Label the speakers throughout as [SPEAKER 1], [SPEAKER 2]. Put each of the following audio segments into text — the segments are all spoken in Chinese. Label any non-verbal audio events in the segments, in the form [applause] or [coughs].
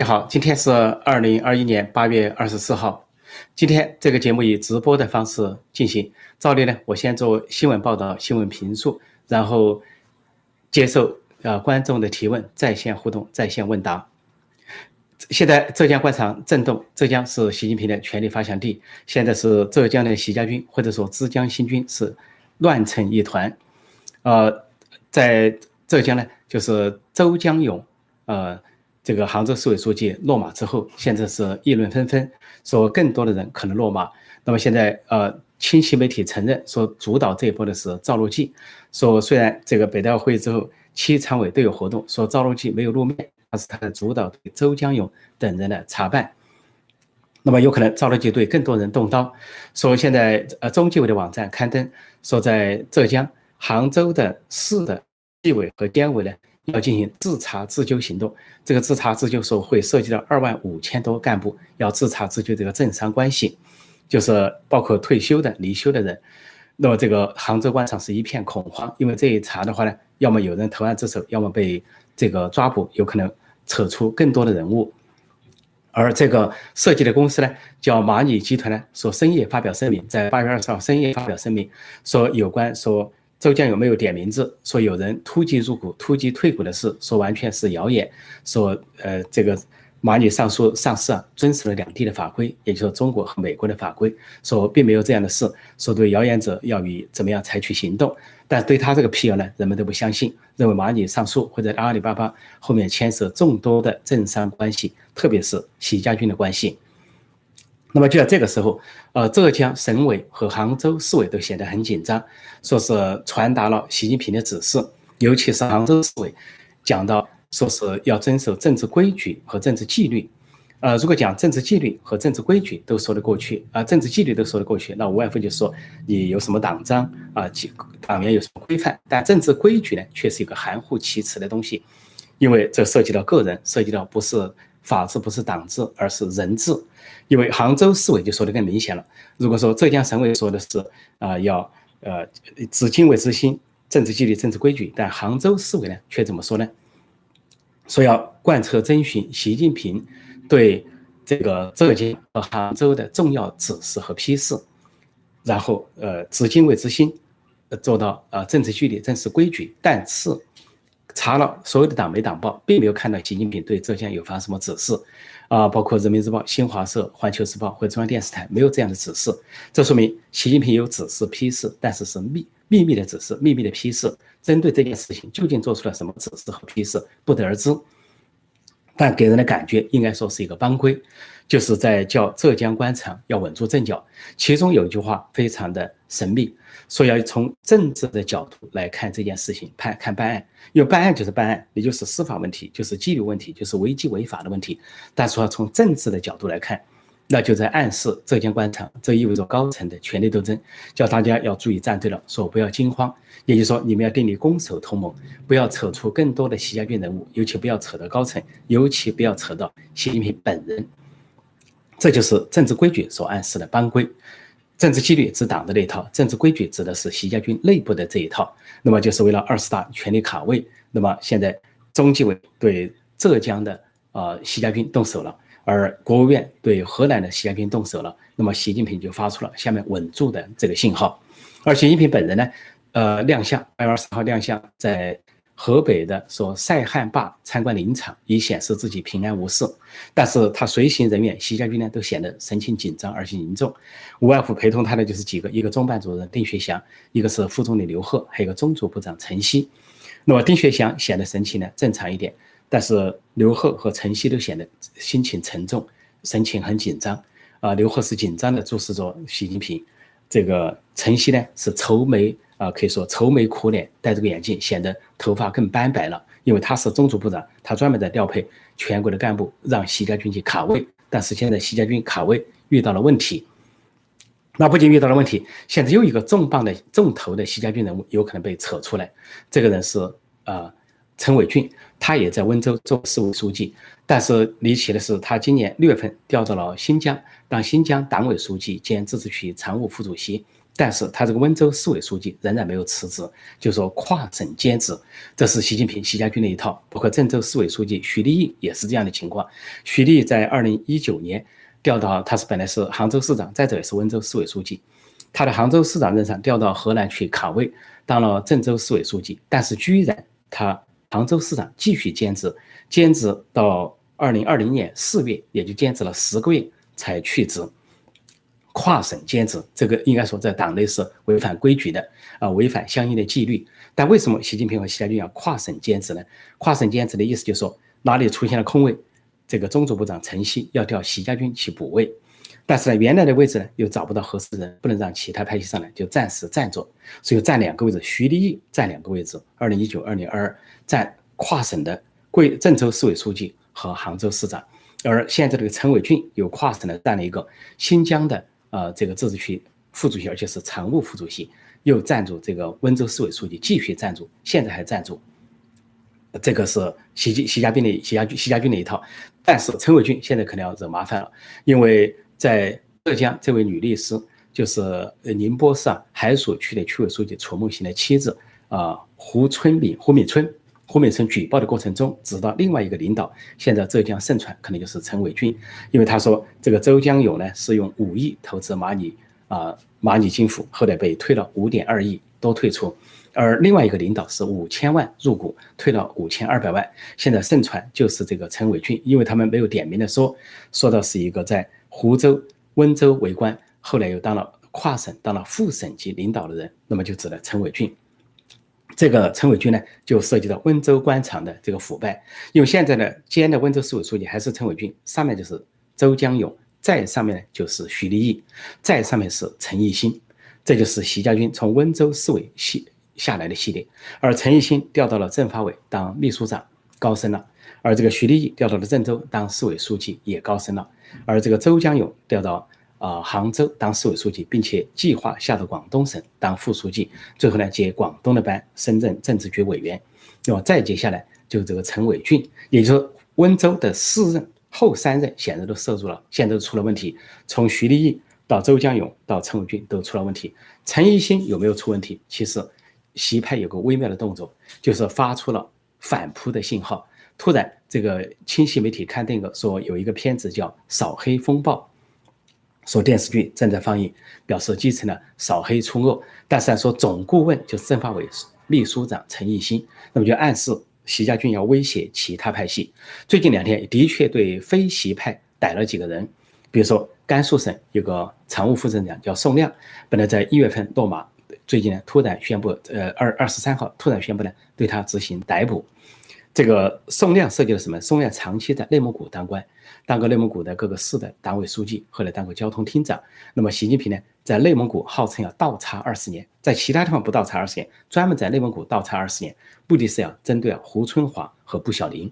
[SPEAKER 1] 你好，今天是二零二一年八月二十四号。今天这个节目以直播的方式进行。照例呢，我先做新闻报道、新闻评述，然后接受呃观众的提问，在线互动、在线问答。现在浙江官场震动，浙江是习近平的权力发祥地。现在是浙江的习家军或者说浙江新军是乱成一团。呃，在浙江呢，就是周江勇，呃。这个杭州市委书记落马之后，现在是议论纷纷，说更多的人可能落马。那么现在，呃，亲戚媒体承认说，主导这一波的是赵乐际。说虽然这个北戴河会之后，七常委都有活动，说赵乐际没有露面，但是他的主导对周江勇等人的查办。那么有可能赵乐际对更多人动刀。说现在，呃，中纪委的网站刊登说，在浙江、杭州的市的纪委和监委呢。要进行自查自纠行动，这个自查自纠说会涉及到二万五千多干部，要自查自纠这个政商关系，就是包括退休的、离休的人。那么这个杭州官场是一片恐慌，因为这一查的话呢，要么有人投案自首，要么被这个抓捕，有可能扯出更多的人物。而这个涉及的公司呢，叫蚂蚁集团呢，说深夜发表声明，在八月二十号深夜发表声明，说有关说。周江有没有点名字？说有人突击入股、突击退股的事，说完全是谣言。说呃，这个蚂蚁上述上市啊，遵守了两地的法规，也就是中国和美国的法规。说并没有这样的事。说对谣言者要以怎么样采取行动？但对他这个辟谣呢，人们都不相信，认为蚂蚁上述或者阿里巴巴后面牵涉众多的政商关系，特别是习家军的关系。那么就在这个时候，呃，浙江省委和杭州市委都显得很紧张，说是传达了习近平的指示，尤其是杭州市委讲到，说是要遵守政治规矩和政治纪律。呃，如果讲政治纪律和政治规矩都说得过去，啊，政治纪律都说得过去，那无外乎就是说你有什么党章啊，几党员有什么规范，但政治规矩呢，却是一个含糊其辞的东西，因为这涉及到个人，涉及到不是法治，不是党治，而是人治。因为杭州市委就说的更明显了。如果说浙江省委说的是啊要呃执敬畏之心、政治纪律、政治规矩，但杭州市委呢却怎么说呢？说要贯彻遵循习近平对这个浙江和杭州的重要指示和批示，然后呃执敬畏之心，做到啊政治纪律、政治规矩。但是查了所有的党媒党报，并没有看到习近平对浙江有发什么指示。啊，包括人民日报、新华社、环球时报或中央电视台没有这样的指示，这说明习近平有指示批示，但是是秘秘密的指示、秘密的批示。针对这件事情，究竟做出了什么指示和批示，不得而知。但给人的感觉应该说是一个帮规，就是在叫浙江官场要稳住阵脚。其中有一句话非常的神秘。说要从政治的角度来看这件事情，判看办案，因为办案就是办案，也就是司法问题，就是纪律问题，就是违纪违法的问题。但是要从政治的角度来看，那就在暗示浙江官场，这意味着高层的权力斗争，叫大家要注意站队了，说不要惊慌，也就是说你们要订立攻守同盟，不要扯出更多的习家军人物，尤其不要扯到高层，尤其不要扯到习近平本人。这就是政治规矩所暗示的帮规。政治纪律指党的那一套，政治规矩指的是习家军内部的这一套。那么就是为了二十大权力卡位。那么现在中纪委对浙江的呃习家军动手了，而国务院对河南的习家军动手了。那么习近平就发出了下面稳住的这个信号。而习近平本人呢，呃亮相八月二十号亮相在。河北的说塞汉坝参观林场，以显示自己平安无事。但是他随行人员习家军呢，都显得神情紧张而且凝重。无外乎陪同他的就是几个，一个中办主任丁学祥，一个是副总理刘鹤，还有一个中组部长陈希。那么丁学祥显得神情呢正常一点，但是刘鹤和陈希都显得心情沉重，神情很紧张。啊，刘鹤是紧张的注视着习近平，这个陈希呢是愁眉。啊，可以说愁眉苦脸，戴着个眼镜，显得头发更斑白了。因为他是中组部长，他专门在调配全国的干部，让习家军去卡位。但是现在习家军卡位遇到了问题，那不仅遇到了问题，现在又一个重磅的重头的习家军人物有可能被扯出来。这个人是啊，陈伟俊，他也在温州做市委书记。但是离奇的是，他今年六月份调到了新疆，当新疆党委书记兼自治区常务副主席。但是他这个温州市委书记仍然没有辞职，就说跨省兼职，这是习近平、习家军的一套。包括郑州市委书记徐立毅也是这样的情况。徐立在二零一九年调到，他是本来是杭州市长，再者也是温州市委书记。他的杭州市长任上调到河南去卡位，当了郑州市委书记，但是居然他杭州市长继续兼职，兼职到二零二零年四月，也就兼职了十个月才去职。跨省兼职，这个应该说在党内是违反规矩的啊，违反相应的纪律。但为什么习近平和习家军要跨省兼职呢？跨省兼职的意思就是说，哪里出现了空位，这个中组部长陈希要调习家军去补位，但是呢，原来的位置呢又找不到合适人，不能让其他派系上来，就暂时占着，所以占两个位置。徐立毅占两个位置，二零一九、二零二二占跨省的贵郑州市委书记和杭州市长，而现在这个陈伟俊有跨省的占了一个新疆的。呃，这个自治区副主席，而且是常务副主席，又赞助这个温州市委书记，继续赞助，现在还赞助。这个是习习习家军的习家军习家军的一套。但是陈伟俊现在可能要惹麻烦了，因为在浙江，这位女律师就是宁波市海曙区的区委书记楚梦行的妻子啊，胡春敏、胡敏春。胡美春举报的过程中，指到另外一个领导现在浙江盛传可能就是陈伟军，因为他说这个周江勇呢是用五亿投资蚂蚁啊蚂蚁金服，后来被退了五点二亿都退出，而另外一个领导是五千万入股，退了五千二百万，现在盛传就是这个陈伟军，因为他们没有点名的说，说的是一个在湖州、温州为官，后来又当了跨省当了副省级领导的人，那么就指的陈伟军。这个陈伟军呢，就涉及到温州官场的这个腐败，因为现在呢，兼的温州市委书记还是陈伟军，上面就是周江勇，再上面呢就是徐立毅，再上面是陈毅新，这就是习家军从温州市委系下来的系列。而陈毅新调到了政法委当秘书长，高升了；而这个徐立毅调到了郑州当市委书记，也高升了；而这个周江勇调到。啊，杭州当市委书记，并且计划下到广东省当副书记，最后呢接广东的班，深圳政治局委员。那么再接下来就是这个陈伟俊，也就是温州的四任后三任显然都涉入了，现在都出了问题。从徐立毅到周江勇到陈伟俊都出了问题。陈一新有没有出问题？其实习派有个微妙的动作，就是发出了反扑的信号。突然，这个清晰媒体刊登一个说有一个片子叫《扫黑风暴》。说电视剧正在放映，表示继承了扫黑除恶，但是说总顾问就是政法委秘书长陈毅新，那么就暗示习家军要威胁其他派系。最近两天的确对非习派逮了几个人，比如说甘肃省有个常务副省长叫宋亮，本来在一月份落马，最近呢突然宣布，呃二二十三号突然宣布呢对他执行逮捕。这个宋亮涉及了什么？宋亮长期在内蒙古当官。当过内蒙古的各个市的党委书记，后来当过交通厅长。那么习近平呢，在内蒙古号称要倒插二十年，在其他地方不倒插二十年，专门在内蒙古倒插二十年，目的是要针对胡春华和布小林。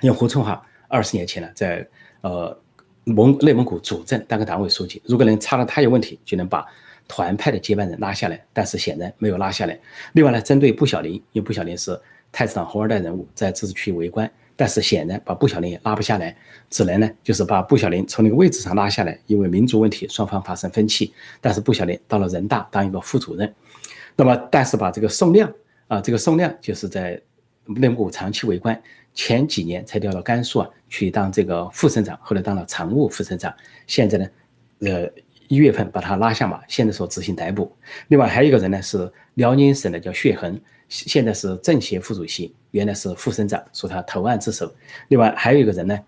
[SPEAKER 1] 因为胡春华二十年前呢，在呃蒙内蒙古主政当个党委书记，如果能插了他有问题，就能把团派的接班人拉下来。但是显然没有拉下来。另外呢，针对布小林，因为布小林是太子党红二代人物，在自治区为官。但是显然把布小林也拉不下来，只能呢就是把布小林从那个位置上拉下来，因为民族问题双方发生分歧。但是布小林到了人大当一个副主任，那么但是把这个宋亮啊，这个宋亮就是在内蒙古长期为官，前几年才调到甘肃啊去当这个副省长，后来当了常务副省长。现在呢，呃一月份把他拉下马，现在说执行逮捕。另外还有一个人呢是辽宁省的叫血恒。现在是政协副主席，原来是副省长，说他投案自首。另外还有一个人呢，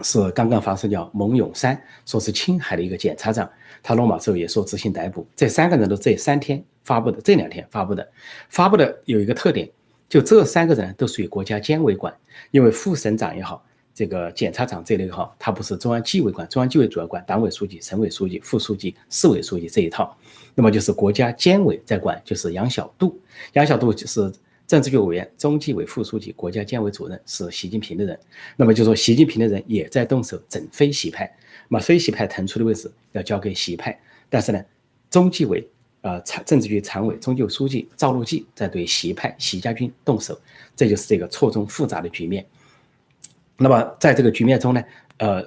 [SPEAKER 1] 是刚刚发生叫蒙永山，说是青海的一个检察长，他落马之后也说执行逮捕。这三个人都这三天发布的，这两天发布的，发布的有一个特点，就这三个人都属于国家监委管，因为副省长也好。这个检察长这类哈，他不是中央纪委管，中央纪委主要管党委书记、省委书记、副书记、市委书记这一套，那么就是国家监委在管，就是杨晓渡，杨晓渡是政治局委员、中纪委副书记、国家监委主任，是习近平的人。那么就说习近平的人也在动手整非习派，那么非习派腾出的位置要交给习派，但是呢，中纪委呃常政治局常委、中纪委书记赵乐际在对习派习家军动手，这就是这个错综复杂的局面。那么在这个局面中呢，呃，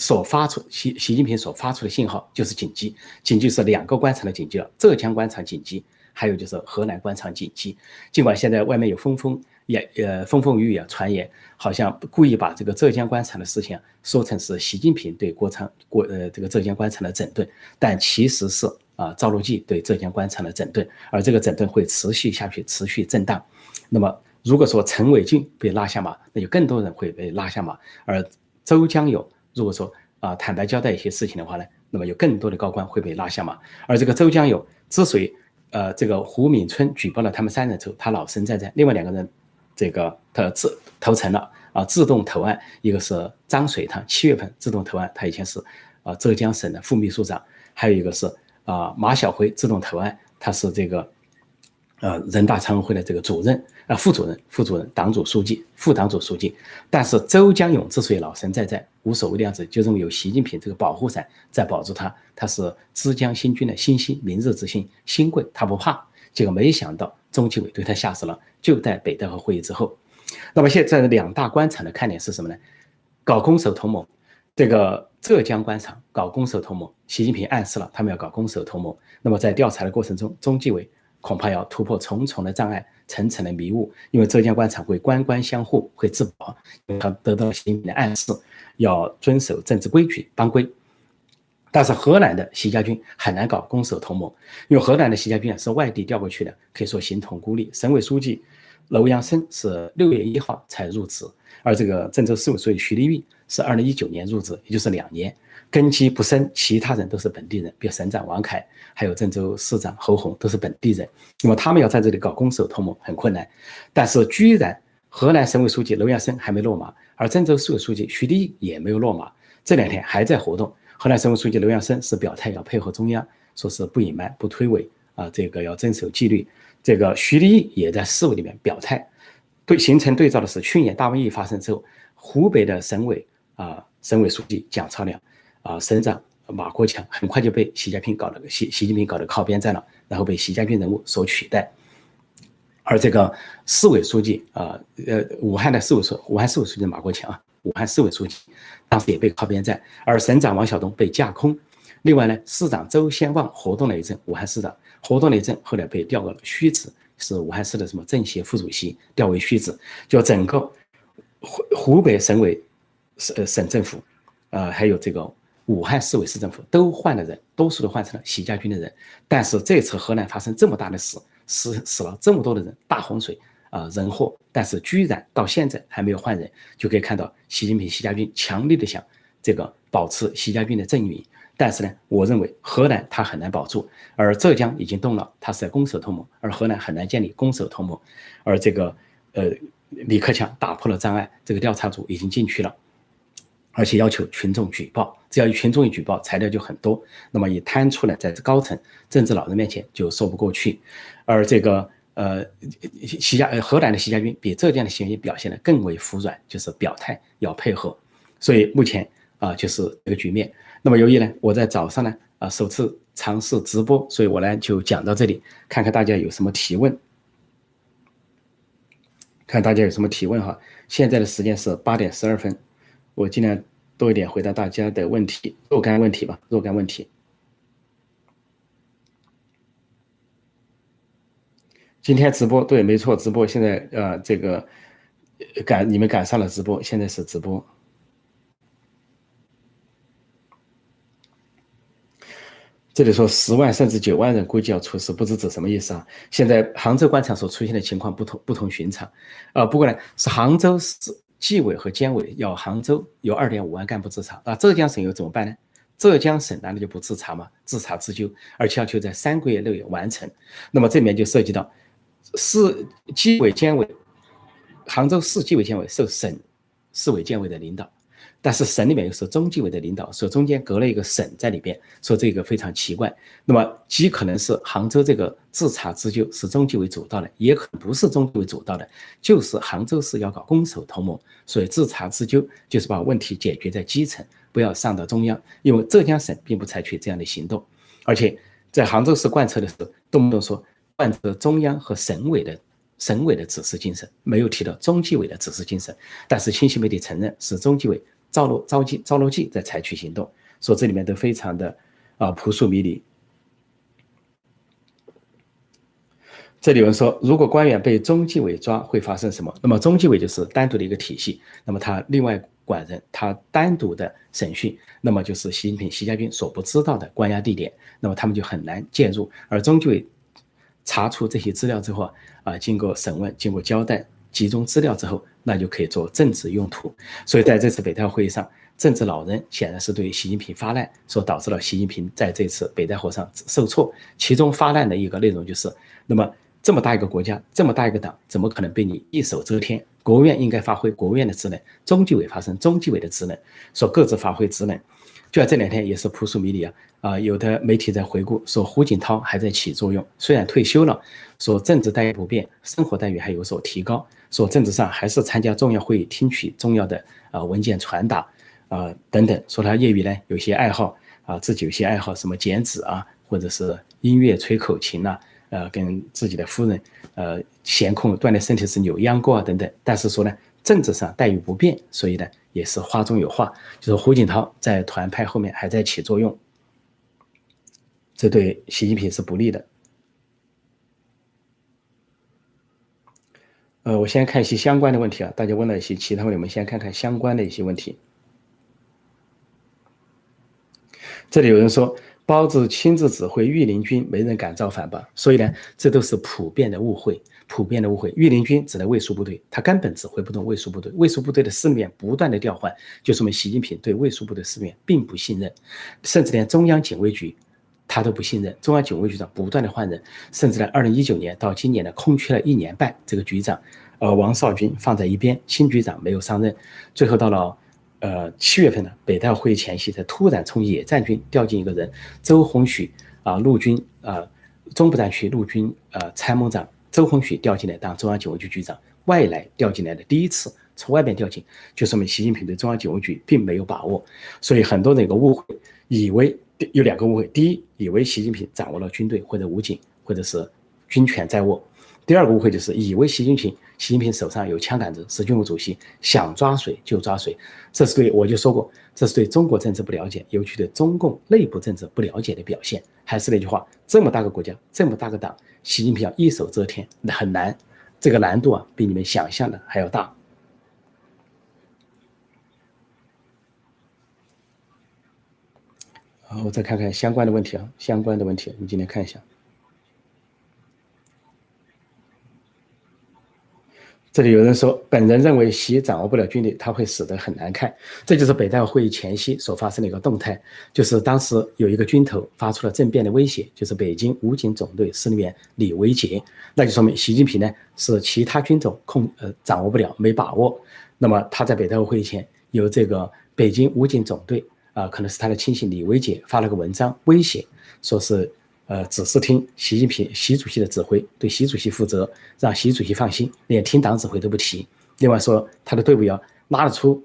[SPEAKER 1] 所发出习习近平所发出的信号就是紧急，紧急是两个官场的紧急了，浙江官场紧急，还有就是河南官场紧急。尽管现在外面有风风也呃风风雨雨啊传言，好像故意把这个浙江官场的事情说成是习近平对国场国呃这个浙江官场的整顿，但其实是啊赵乐际对浙江官场的整顿，而这个整顿会持续下去，持续震荡。那么如果说陈伟俊被拉下马，那就更多人会被拉下马，而周江勇。如果说啊坦白交代一些事情的话呢，那么有更多的高官会被拉下马。而这个周江友之所以呃这个胡敏春举报了他们三人之后，他老神在在，另外两个人这个他自投诚了啊自动投案，一个是张水堂七月份自动投案，他以前是啊浙江省的副秘书长，还有一个是啊马晓辉自动投案，他是这个。呃，人大常委会的这个主任啊，副主任、副主任、党组书记、副党组书记，但是周江勇之所以老神在在，无所谓的样子，就认为有习近平这个保护伞在保住他，他是枝江新军的新星，明日之星，新贵，他不怕。结果没想到中纪委对他下死了，就在北戴河会议之后。那么现在两大官场的看点是什么呢？搞攻守同盟，这个浙江官场搞攻守同盟，习近平暗示了他们要搞攻守同盟。那么在调查的过程中，中纪委。恐怕要突破重重的障碍，层层的迷雾，因为浙江官场会官官相护，会自保，他得到习近平的暗示，要遵守政治规矩、帮规。但是河南的习家军很难搞攻守同盟，因为河南的习家军是外地调过去的，可以说形同孤立。省委书记楼阳生是六月一号才入职，而这个郑州市委书记徐立玉是二零一九年入职，也就是两年。根基不深，其他人都是本地人，比如省长王凯，还有郑州市长侯宏都是本地人。那么他们要在这里搞攻守同盟很困难。但是居然河南省委书记楼阳生还没落马，而郑州市委书记徐立也没有落马，这两天还在活动。河南省委书记楼阳生是表态要配合中央，说是不隐瞒、不推诿啊，这个要遵守纪律。这个徐立毅也在市委里面表态。对形成对照的是，去年大瘟疫发生之后，湖北的省委啊省委书记蒋超良。啊，省长马国强很快就被习近平搞了个习习近平搞的靠边站了，然后被习家军人物所取代。而这个市委书记啊，呃，武汉的市委书，武汉市委书记马国强啊，武汉市委书记当时也被靠边站，而省长王晓东被架空。另外呢，市长周先旺活动了一阵，武汉市长活动了一阵，后来被调到了虚职，是武汉市的什么政协副主席，调为虚职。就整个湖湖北省委省省政府，呃，还有这个。武汉市委市政府都换了人，多数都换成了习家军的人。但是这次河南发生这么大的事，死死了这么多的人，大洪水啊人祸，但是居然到现在还没有换人，就可以看到习近平习家军强力的想这个保持习家军的阵营。但是呢，我认为河南他很难保住，而浙江已经动了，他是在攻守同盟，而河南很难建立攻守同盟。而这个呃李克强打破了障碍，这个调查组已经进去了。而且要求群众举报，只要群众一举报，材料就很多。那么一摊出来，在高层政治老人面前就说不过去。而这个呃，习家呃河南的习家军比浙江的习家军表现的更为服软，就是表态要配合。所以目前啊，就是这个局面。那么由于呢，我在早上呢啊首次尝试直播，所以我呢就讲到这里，看看大家有什么提问，看大家有什么提问哈。现在的时间是八点十二分。我尽量多一点回答大家的问题，若干问题吧，若干问题。今天直播对，没错，直播现在呃，这个赶你们赶上了直播，现在是直播。这里说十万甚至九万人估计要出事，不知指什么意思啊？现在杭州官场所出现的情况不同不同寻常，啊，不过呢是杭州市。纪委和监委要杭州有二点五万干部自查，那浙江省又怎么办呢？浙江省难道就不自查吗？自查自纠，而且要求在三个月内完成。那么这里面就涉及到市纪委监委，杭州市纪委监委受省市委监委的领导。但是省里面又是中纪委的领导，说中间隔了一个省在里边，说这个非常奇怪。那么极可能是杭州这个自查自纠是中纪委主导的，也可能不是中纪委主导的，就是杭州市要搞攻守同盟，所以自查自纠就是把问题解决在基层，不要上到中央。因为浙江省并不采取这样的行动，而且在杭州市贯彻的时候，动不动说贯彻中央和省委的省委的指示精神，没有提到中纪委的指示精神。但是清晰媒体承认是中纪委。赵罗赵记赵罗记在采取行动，说这里面都非常的啊扑朔迷离。这里有人说，如果官员被中纪委抓，会发生什么？那么中纪委就是单独的一个体系，那么他另外管人，他单独的审讯，那么就是习近平、习家军所不知道的关押地点，那么他们就很难介入。而中纪委查出这些资料之后啊，经过审问、经过交代、集中资料之后，那就可以做政治用途。所以在这次北戴会议上，政治老人显然是对习近平发难，所导致了习近平在这次北戴会上受挫。其中发难的一个内容就是，那么。这么大一个国家，这么大一个党，怎么可能被你一手遮天？国务院应该发挥国务院的职能，中纪委发生中纪委的职能，说各自发挥职能。就在这两天也是扑朔迷离啊！啊，有的媒体在回顾说胡锦涛还在起作用，虽然退休了，说政治待遇不变，生活待遇还有所提高，说政治上还是参加重要会议，听取重要的啊文件传达啊等等。说他业余呢有些爱好啊，自己有些爱好，什么剪纸啊，或者是音乐吹口琴呐。呃，跟自己的夫人，呃，闲空锻炼身体是扭秧歌啊等等，但是说呢，政治上待遇不变，所以呢，也是话中有话，就是胡锦涛在团派后面还在起作用，这对习近平是不利的。呃，我先看一些相关的问题啊，大家问了一些其他问题，我们先看看相关的一些问题。这里有人说。包子亲自指挥御林军，没人敢造反吧？所以呢，这都是普遍的误会，普遍的误会。御林军指的卫戍部队，他根本指挥不动卫戍部队，卫戍部队的四面不断的调换，就说明习近平对卫戍部队四面并不信任，甚至连中央警卫局他都不信任，中央警卫局长不断的换人，甚至呢，二零一九年到今年呢，空缺了一年半，这个局长，呃，王少军放在一边，新局长没有上任，最后到了。呃，七月份呢，北戴会前夕，才突然从野战军调进一个人，周鸿许啊，陆军啊，中部战区陆军呃参谋长周鸿许调进来当中央警卫局局长，外来调进来的第一次从外面调进，就说明习近平对中央警卫局并没有把握，所以很多人有个误会，以为有两个误会，第一，以为习近平掌握了军队或者武警或者是军权在握。第二个误会就是以为习近平，习近平手上有枪杆子，是军委主席，想抓谁就抓谁，这是对我就说过，这是对中国政治不了解，尤其对中共内部政治不了解的表现。还是那句话，这么大个国家，这么大个党，习近平要一手遮天，很难，这个难度啊，比你们想象的还要大。好，我再看看相关的问题啊，相关的问题，我们今天看一下。这里有人说，本人认为习掌握不了军队，他会死得很难看。这就是北戴会议前夕所发生的一个动态，就是当时有一个军头发出了政变的威胁，就是北京武警总队司令员李维杰，那就说明习近平呢是其他军种控呃掌握不了，没把握。那么他在北戴会议前由这个北京武警总队啊，可能是他的亲信李维杰发了个文章威胁，说是。呃，只是听习近平、习主席的指挥，对习主席负责，让习主席放心，连听党指挥都不提。另外说，他的队伍要拉得出，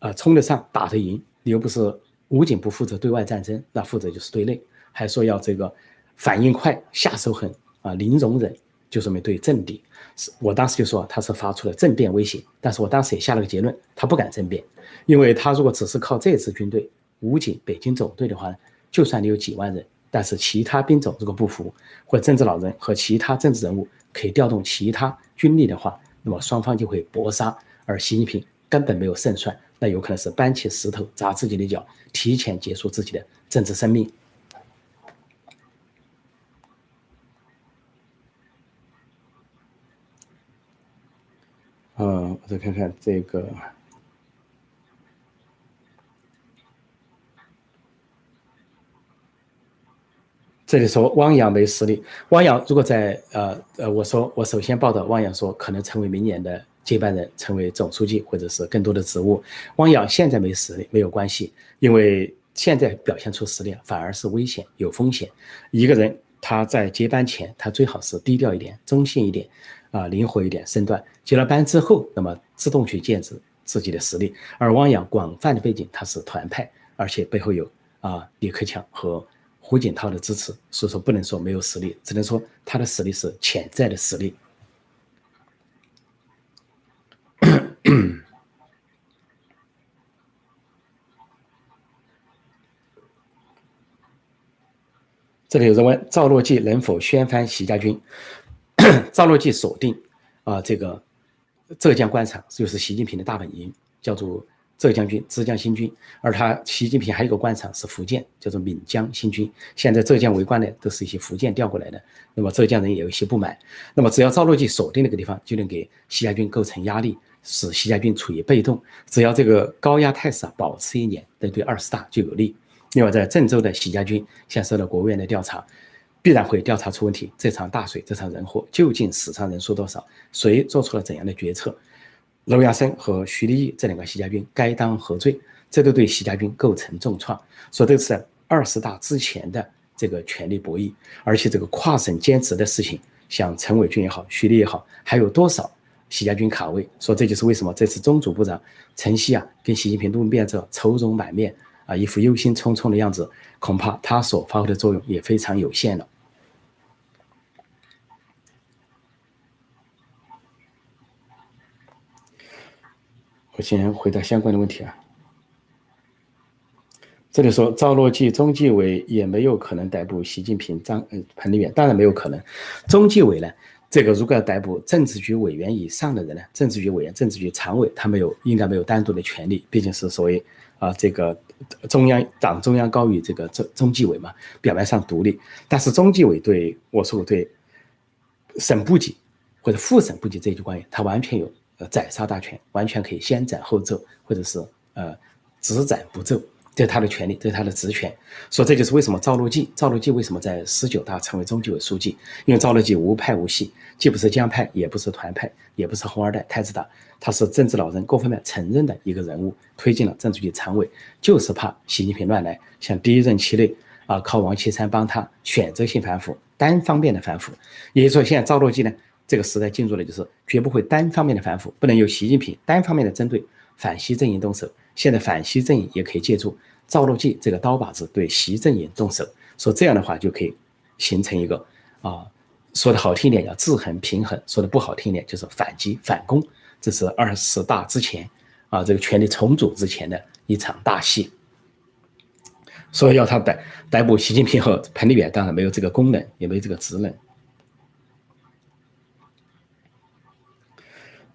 [SPEAKER 1] 呃，冲得上，打得赢。你又不是武警，不负责对外战争，那负责就是对内。还说要这个反应快，下手狠啊，零容忍，就说明对政敌。是我当时就说他是发出了政变威胁，但是我当时也下了个结论，他不敢政变，因为他如果只是靠这支军队，武警、北京总队的话呢，就算你有几万人。但是其他兵种如果不服，或政治老人和其他政治人物可以调动其他军力的话，那么双方就会搏杀，而习近平根本没有胜算，那有可能是搬起石头砸自己的脚，提前结束自己的政治生命。嗯，我再看看这个。这里说汪洋没实力，汪洋如果在呃呃，我说我首先报道汪洋说可能成为明年的接班人，成为总书记或者是更多的职务。汪洋现在没实力没有关系，因为现在表现出实力反而是危险有风险。一个人他在接班前他最好是低调一点、中性一点，啊，灵活一点身段。接了班之后，那么自动去建设自己的实力。而汪洋广泛的背景他是团派，而且背后有啊李克强和。胡锦涛的支持，所以说不能说没有实力，只能说他的实力是潜在的实力。[coughs] 这里有人问赵乐际能否掀翻习家军？赵乐际锁定啊，这个浙江官场就是习近平的大本营，叫做浙江军、浙江新军。而他习近平还有一个官场是福建，叫做闽江新军。现在浙江为官的都是一些福建调过来的，那么浙江人也有一些不满。那么只要赵乐际锁定那个地方，就能给习家军构成压力，使习家军处于被动。只要这个高压态势啊保持一年，那对二十大就有利。另外，在郑州的习家军现在受到国务院的调查。必然会调查出问题。这场大水，这场人祸，究竟死伤人数多少？谁做出了怎样的决策？娄亚生和徐立毅这两个习家军该当何罪？这都对习家军构成重创。说这是二十大之前的这个权力博弈，而且这个跨省兼职的事情，像陈伟军也好，徐立也好，还有多少习家军卡位？说这就是为什么这次中组部长陈希啊，跟习近平露面之后，愁容满面啊，一副忧心忡忡的样子，恐怕他所发挥的作用也非常有限了。我先回答相关的问题啊。这里说赵乐际、中纪委也没有可能逮捕习近平、张嗯彭丽媛，当然没有可能。中纪委呢，这个如果要逮捕政治局委员以上的人呢，政治局委员、政治局常委，他没有应该没有单独的权利，毕竟是所谓啊这个中央党中央高于这个中中纪委嘛，表面上独立，但是中纪委对我说我对省部级或者副省部级这一级官员，他完全有。呃，宰杀大权完全可以先斩后奏，或者是呃只斩不奏，这是他的权利，这是他的职权。所以这就是为什么赵乐际，赵乐际为什么在十九大成为中纪委书记？因为赵乐际无派无系，既不是江派，也不是团派，也不是红二代、太子党，他是政治老人，各方面承认的一个人物，推进了政治局常委，就是怕习近平乱来。像第一任期内啊，靠王岐山帮他选择性反腐，单方面的反腐，也就是说，现在赵乐际呢？这个时代进入了，就是绝不会单方面的反腐，不能由习近平单方面的针对反习阵营动手。现在反习阵营也可以借助赵乐际这个刀把子对习阵营动手，说这样的话就可以形成一个啊，说的好听一点叫制衡平衡，说的不好听一点就是反击反攻。这是二十大之前啊，这个权力重组之前的一场大戏。所以要他逮逮捕习近平和彭丽媛，当然没有这个功能，也没有这个职能。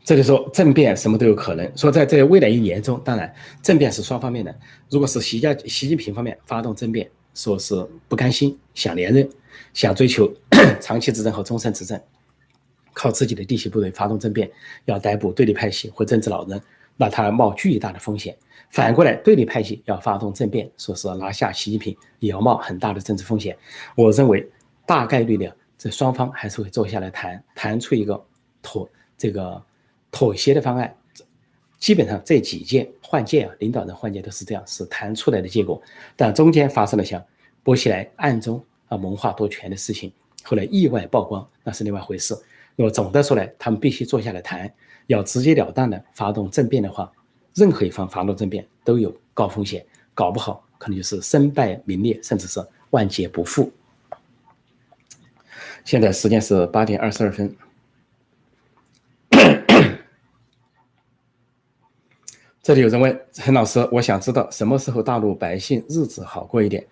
[SPEAKER 1] 这里说政变什么都有可能，说在这未来一年中，当然政变是双方面的。如果是习家习近平方面发动政变，说是不甘心想连任，[coughs] 想追求 [coughs] 长期执政和终身执政，靠自己的嫡系部队发动政变，要逮捕对立派系或政治老人，那他冒巨大的风险。反过来，对立派系要发动政变，说是拿下习近平，也要冒很大的政治风险。我认为大概率的，这双方还是会坐下来谈谈出一个妥这个。妥协的方案，基本上这几届换届啊，领导人换届都是这样，是谈出来的结果。但中间发生了像薄熙来暗中啊谋划夺权的事情，后来意外曝光，那是另外回事。那么总的说来，他们必须坐下来谈，要直截了当的发动政变的话，任何一方发动政变都有高风险，搞不好可能就是身败名裂，甚至是万劫不复。现在时间是八点二十二分。这里有人问陈老师，我想知道什么时候大陆百姓日子好过一点？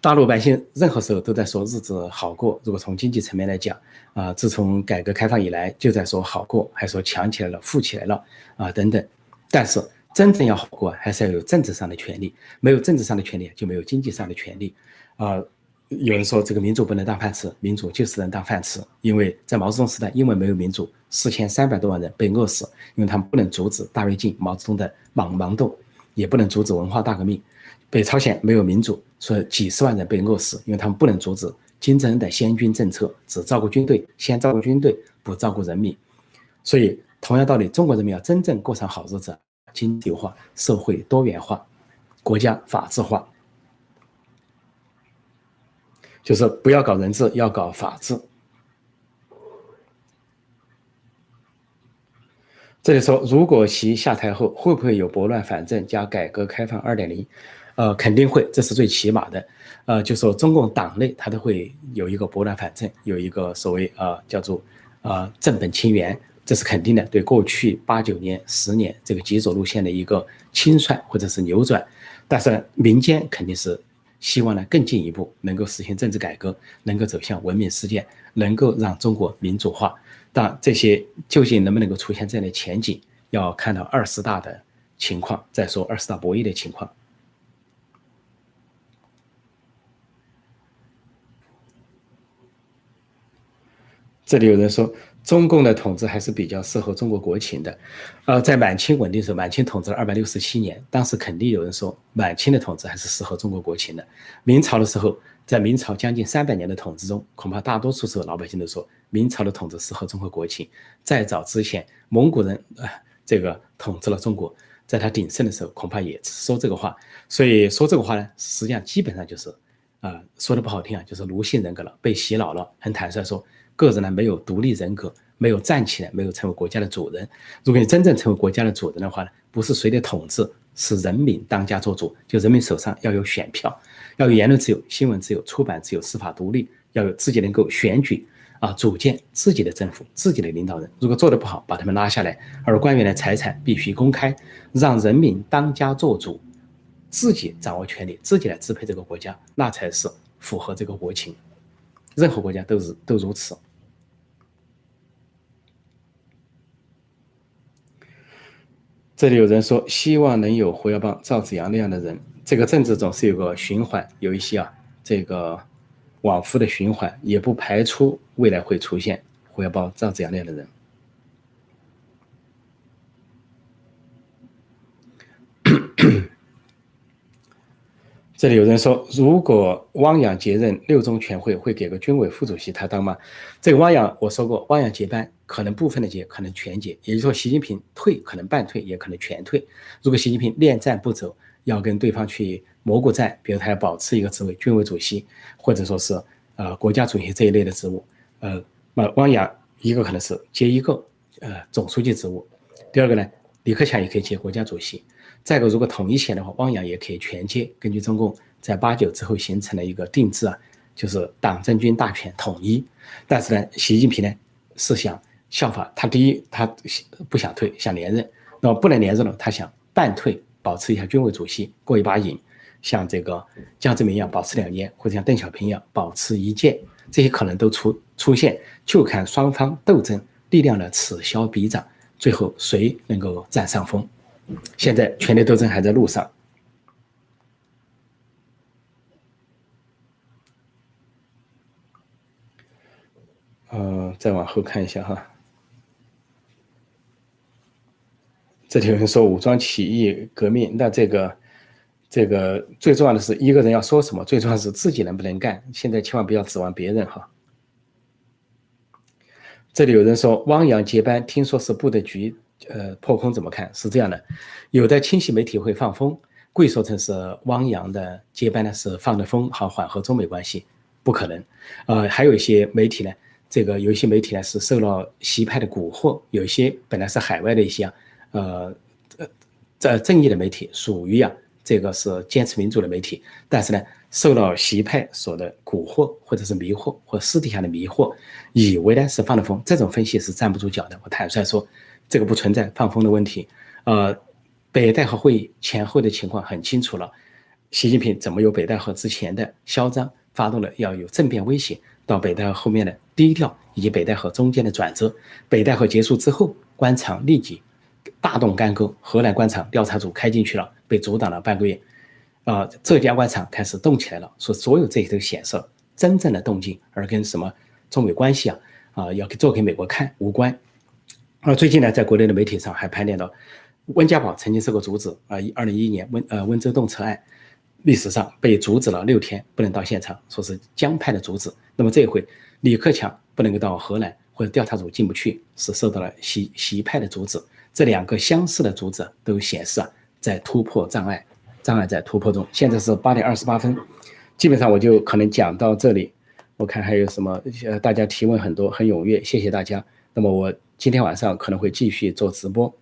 [SPEAKER 1] 大陆百姓任何时候都在说日子好过。如果从经济层面来讲，啊，自从改革开放以来就在说好过，还说强起来了、富起来了啊等等。但是真正要好过，还是要有政治上的权利。没有政治上的权利，就没有经济上的权利啊。有人说这个民主不能当饭吃，民主就是能当饭吃。因为在毛泽东时代，因为没有民主，四千三百多万人被饿死，因为他们不能阻止大跃进、毛泽东的莽盲动，也不能阻止文化大革命。北朝鲜没有民主，所以几十万人被饿死，因为他们不能阻止金正恩的先军政策，只照顾军队，先照顾军队，不照顾人民。所以同样道理，中国人民要真正过上好日子，经济化、社会多元化、国家法治化。就是不要搞人治，要搞法治。这里说，如果习下台后会不会有拨乱反正加改革开放二点零？呃，肯定会，这是最起码的。呃，就说中共党内他都会有一个拨乱反正，有一个所谓啊叫做啊正本清源，这是肯定的。对过去八九年、十年这个极左路线的一个清算或者是扭转，但是民间肯定是希望呢更进一步能够实现政治改革，能够走向文明世界，能够让中国民主化。但这些究竟能不能够出现这样的前景，要看到二十大的情况再说，二十大博弈的情况。这里有人说。中共的统治还是比较适合中国国情的，呃，在满清稳定时候，满清统治了二百六十七年，当时肯定有人说满清的统治还是适合中国国情的。明朝的时候，在明朝将近三百年的统治中，恐怕大多数时候老百姓都说明朝的统治适合中国国情。再早之前，蒙古人啊，这个统治了中国，在他鼎盛的时候，恐怕也说这个话。所以说这个话呢，实际上基本上就是啊，说的不好听啊，就是奴性人格了，被洗脑了。很坦率说。个人呢没有独立人格，没有站起来，没有成为国家的主人。如果你真正成为国家的主人的话呢，不是谁的统治，是人民当家做主。就人民手上要有选票，要有言论自由、新闻自由、出版自由、司法独立，要有自己能够选举啊，组建自己的政府、自己的领导人。如果做得不好，把他们拉下来。而官员的财产必须公开，让人民当家做主，自己掌握权力，自己来支配这个国家，那才是符合这个国情。任何国家都是都如此。这里有人说，希望能有胡耀邦、赵子阳那样的人。这个政治总是有个循环，有一些啊，这个往复的循环，也不排除未来会出现胡耀邦、赵子阳那样的人。这里有人说，如果汪洋接任六中全会，会给个军委副主席他当吗？这个汪洋我说过，汪洋接班可能部分的接，可能全接。也就是说，习近平退可能半退，也可能全退。如果习近平恋战不走，要跟对方去蘑菇战，比如他要保持一个职位，军委主席，或者说是呃国家主席这一类的职务，呃，那汪洋一个可能是接一个呃总书记职务，第二个呢，李克强也可以接国家主席。再一个，如果统一起来的话，汪洋也可以全接。根据中共在八九之后形成的一个定制啊，就是党政军大权统一。但是呢，习近平呢是想效法他，第一他不想退，想连任。那么不能连任了，他想半退，保持一下军委主席，过一把瘾，像这个江泽民一样保持两年，或者像邓小平一样保持一届，这些可能都出出现，就看双方斗争力量的此消彼长，最后谁能够占上风。现在权力斗争还在路上。呃，再往后看一下哈，这里有人说武装起义革命，那这个这个最重要的是一个人要说什么，最重要是自己能不能干。现在千万不要指望别人哈。这里有人说汪洋接班，听说是布的局。呃，破空怎么看？是这样的，有的亲戚媒体会放风，故意说成是汪洋的接班呢，是放的风，好缓和中美关系，不可能。呃，还有一些媒体呢，这个有一些媒体呢是受了习派的蛊惑，有一些本来是海外的一些啊，呃，在正义的媒体，属于啊这个是坚持民主的媒体，但是呢，受到习派所的蛊惑，或者是迷惑，或私底下的迷惑，以为呢是放的风，这种分析是站不住脚的。我坦率说。这个不存在放风的问题，呃，北戴河会议前后的情况很清楚了。习近平怎么由北戴河之前的嚣张，发动了要有政变威胁，到北戴河后面的低调，以及北戴河中间的转折。北戴河结束之后，官场立即大动干戈，河南官场调查组开进去了，被阻挡了半个月。啊，浙江官场开始动起来了，说所有这些都显示真正的动静，而跟什么中美关系啊啊要做给美国看无关。而最近呢，在国内的媒体上还盘点到，温家宝曾经是个阻止啊，二零一一年温呃温州动车案，历史上被阻止了六天，不能到现场，说是江派的阻止。那么这一回，李克强不能够到河南，或者调查组进不去，是受到了习习派的阻止。这两个相似的阻止都显示啊，在突破障碍，障碍在突破中。现在是八点二十八分，基本上我就可能讲到这里。我看还有什么，呃，大家提问很多，很踊跃，谢谢大家。那么我。今天晚上可能会继续做直播。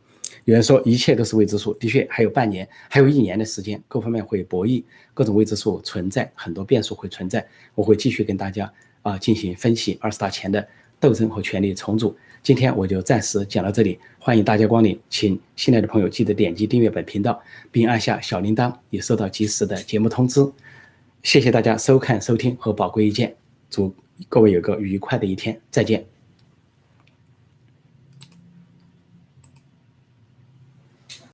[SPEAKER 1] 有人说一切都是未知数，的确还有半年，还有一年的时间，各方面会博弈，各种未知数存在，很多变数会存在。我会继续跟大家啊进行分析二十大前的斗争和权力重组。今天我就暂时讲到这里，欢迎大家光临，请新来的朋友记得点击订阅本频道，并按下小铃铛，以收到及时的节目通知。谢谢大家收看、收听和宝贵意见，祝各位有个愉快的一天，再见。